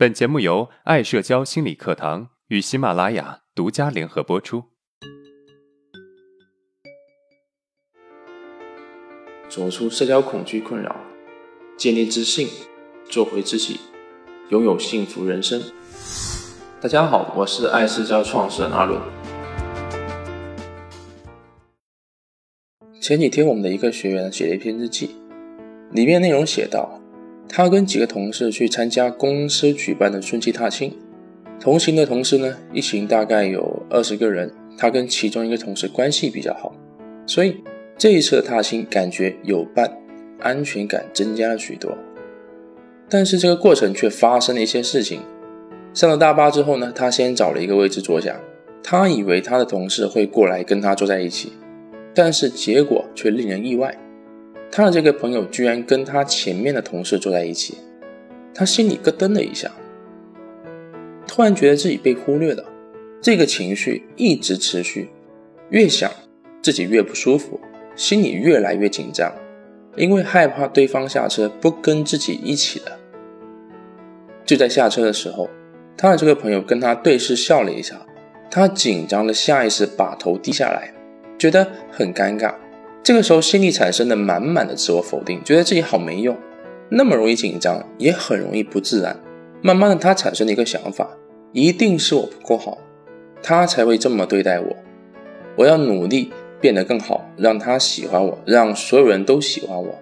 本节目由爱社交心理课堂与喜马拉雅独家联合播出。走出社交恐惧困扰，建立自信，做回自己，拥有幸福人生。大家好，我是爱社交创始人阿伦。前几天，我们的一个学员写了一篇日记，里面内容写道，他跟几个同事去参加公司举办的春季踏青，同行的同事呢，一行大概有二十个人，他跟其中一个同事关系比较好，所以这一次的踏青感觉有伴，安全感增加了许多。但是这个过程却发生了一些事情。上了大巴之后呢，他先找了一个位置坐下，他以为他的同事会过来跟他坐在一起。但是结果却令人意外，他的这个朋友居然跟他前面的同事坐在一起，他心里咯噔了一下，突然觉得自己被忽略了，这个情绪一直持续，越想自己越不舒服，心里越来越紧张，因为害怕对方下车不跟自己一起的。就在下车的时候，他的这个朋友跟他对视笑了一下，他紧张的下意识把头低下来。觉得很尴尬，这个时候心里产生了满满的自我否定，觉得自己好没用，那么容易紧张，也很容易不自然。慢慢的，他产生了一个想法，一定是我不够好，他才会这么对待我。我要努力变得更好，让他喜欢我，让所有人都喜欢我。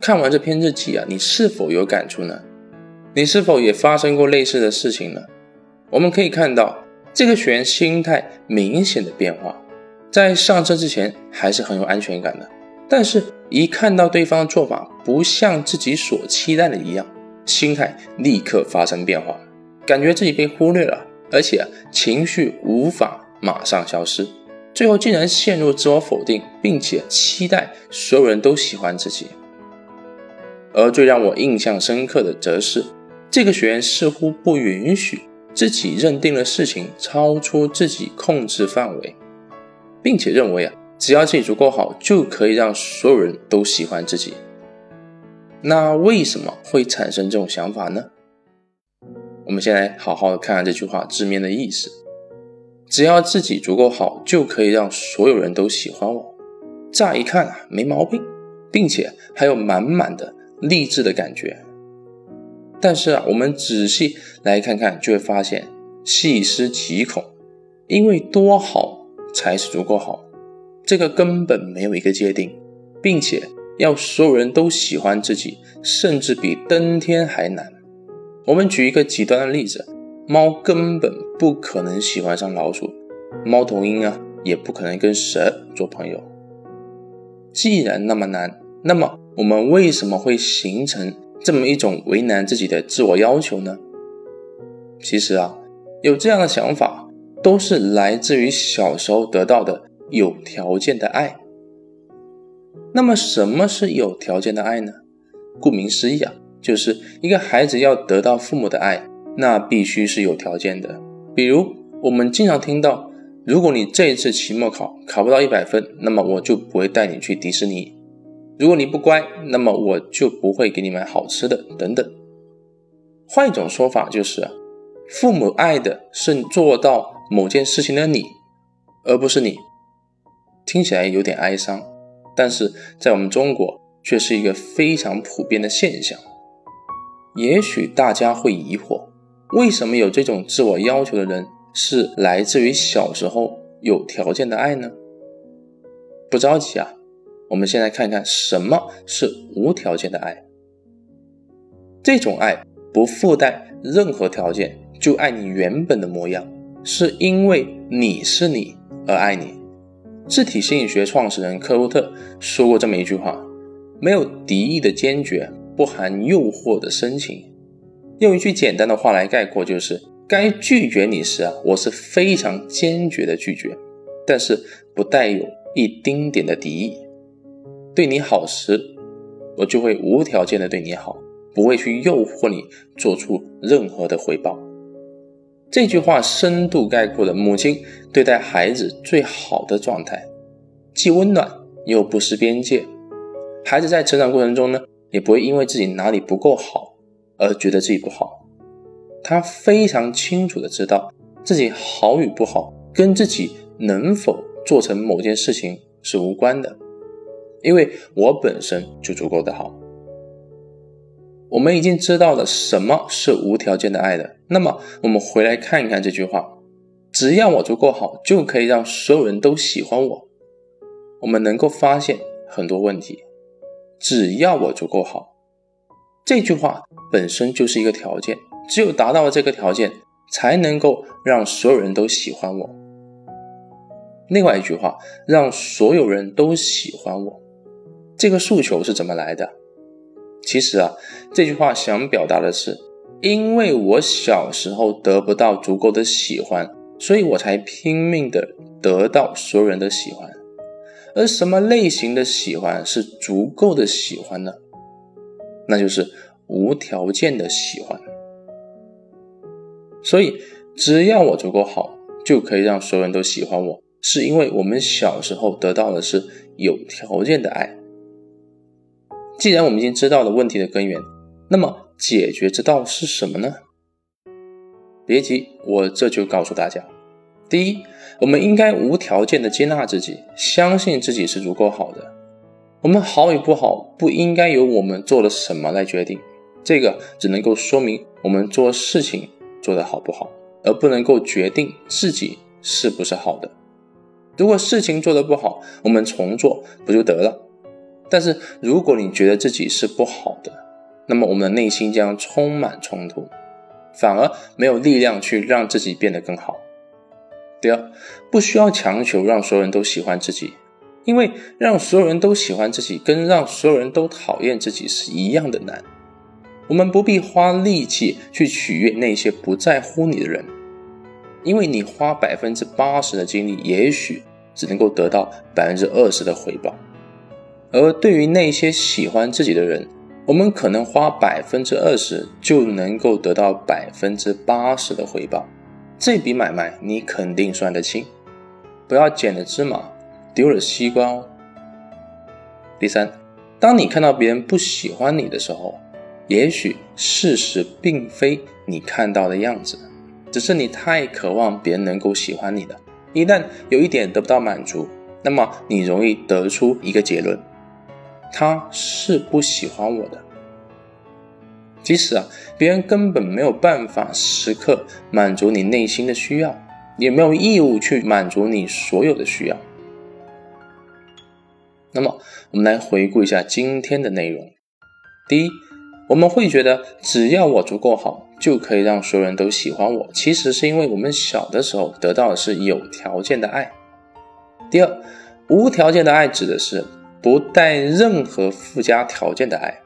看完这篇日记啊，你是否有感触呢？你是否也发生过类似的事情呢？我们可以看到这个学员心态明显的变化。在上车之前还是很有安全感的，但是，一看到对方的做法不像自己所期待的一样，心态立刻发生变化，感觉自己被忽略了，而且情绪无法马上消失，最后竟然陷入自我否定，并且期待所有人都喜欢自己。而最让我印象深刻的，则是这个学员似乎不允许自己认定的事情超出自己控制范围。并且认为啊，只要自己足够好，就可以让所有人都喜欢自己。那为什么会产生这种想法呢？我们先来好好的看看这句话字面的意思：只要自己足够好，就可以让所有人都喜欢我。乍一看啊，没毛病，并且还有满满的励志的感觉。但是啊，我们仔细来看看，就会发现细思极恐，因为多好。才是足够好，这个根本没有一个界定，并且要所有人都喜欢自己，甚至比登天还难。我们举一个极端的例子，猫根本不可能喜欢上老鼠，猫头鹰啊也不可能跟蛇做朋友。既然那么难，那么我们为什么会形成这么一种为难自己的自我要求呢？其实啊，有这样的想法。都是来自于小时候得到的有条件的爱。那么，什么是有条件的爱呢？顾名思义啊，就是一个孩子要得到父母的爱，那必须是有条件的。比如，我们经常听到，如果你这一次期末考考不到一百分，那么我就不会带你去迪士尼；如果你不乖，那么我就不会给你买好吃的，等等。换一种说法就是，父母爱的是做到。某件事情的你，而不是你，听起来有点哀伤，但是在我们中国却是一个非常普遍的现象。也许大家会疑惑，为什么有这种自我要求的人是来自于小时候有条件的爱呢？不着急啊，我们先来看看什么是无条件的爱。这种爱不附带任何条件，就爱你原本的模样。是因为你是你而爱你。自体心理学创始人克洛特说过这么一句话：没有敌意的坚决，不含诱惑的深情。用一句简单的话来概括，就是该拒绝你时啊，我是非常坚决的拒绝，但是不带有一丁点的敌意。对你好时，我就会无条件的对你好，不会去诱惑你做出任何的回报。这句话深度概括了母亲对待孩子最好的状态，既温暖又不失边界。孩子在成长过程中呢，也不会因为自己哪里不够好而觉得自己不好，他非常清楚的知道自己好与不好跟自己能否做成某件事情是无关的，因为我本身就足够的好。我们已经知道了什么是无条件的爱了，那么我们回来看一看这句话：只要我足够好，就可以让所有人都喜欢我。我们能够发现很多问题。只要我足够好，这句话本身就是一个条件，只有达到了这个条件，才能够让所有人都喜欢我。另外一句话，让所有人都喜欢我，这个诉求是怎么来的？其实啊，这句话想表达的是，因为我小时候得不到足够的喜欢，所以我才拼命的得到所有人的喜欢。而什么类型的喜欢是足够的喜欢呢？那就是无条件的喜欢。所以，只要我足够好，就可以让所有人都喜欢我，是因为我们小时候得到的是有条件的爱。既然我们已经知道了问题的根源，那么解决之道是什么呢？别急，我这就告诉大家。第一，我们应该无条件的接纳自己，相信自己是足够好的。我们好与不好，不应该由我们做了什么来决定，这个只能够说明我们做事情做得好不好，而不能够决定自己是不是好的。如果事情做得不好，我们重做不就得了？但是如果你觉得自己是不好的，那么我们的内心将充满冲突，反而没有力量去让自己变得更好。第二，不需要强求让所有人都喜欢自己，因为让所有人都喜欢自己，跟让所有人都讨厌自己是一样的难。我们不必花力气去取悦那些不在乎你的人，因为你花百分之八十的精力，也许只能够得到百分之二十的回报；而对于那些喜欢自己的人，我们可能花百分之二十就能够得到百分之八十的回报。这笔买卖你肯定算得清，不要捡了芝麻丢了西瓜哦。第三，当你看到别人不喜欢你的时候，也许事实并非你看到的样子，只是你太渴望别人能够喜欢你了。一旦有一点得不到满足，那么你容易得出一个结论：他是不喜欢我的。即使啊，别人根本没有办法时刻满足你内心的需要，也没有义务去满足你所有的需要。那么，我们来回顾一下今天的内容。第一，我们会觉得只要我足够好，就可以让所有人都喜欢我。其实是因为我们小的时候得到的是有条件的爱。第二，无条件的爱指的是不带任何附加条件的爱。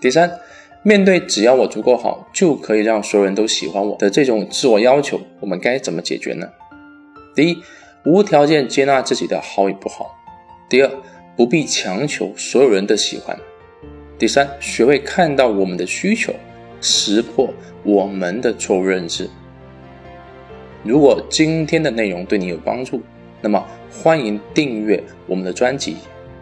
第三。面对只要我足够好，就可以让所有人都喜欢我的这种自我要求，我们该怎么解决呢？第一，无条件接纳自己的好与不好；第二，不必强求所有人的喜欢；第三，学会看到我们的需求，识破我们的错误认知。如果今天的内容对你有帮助，那么欢迎订阅我们的专辑，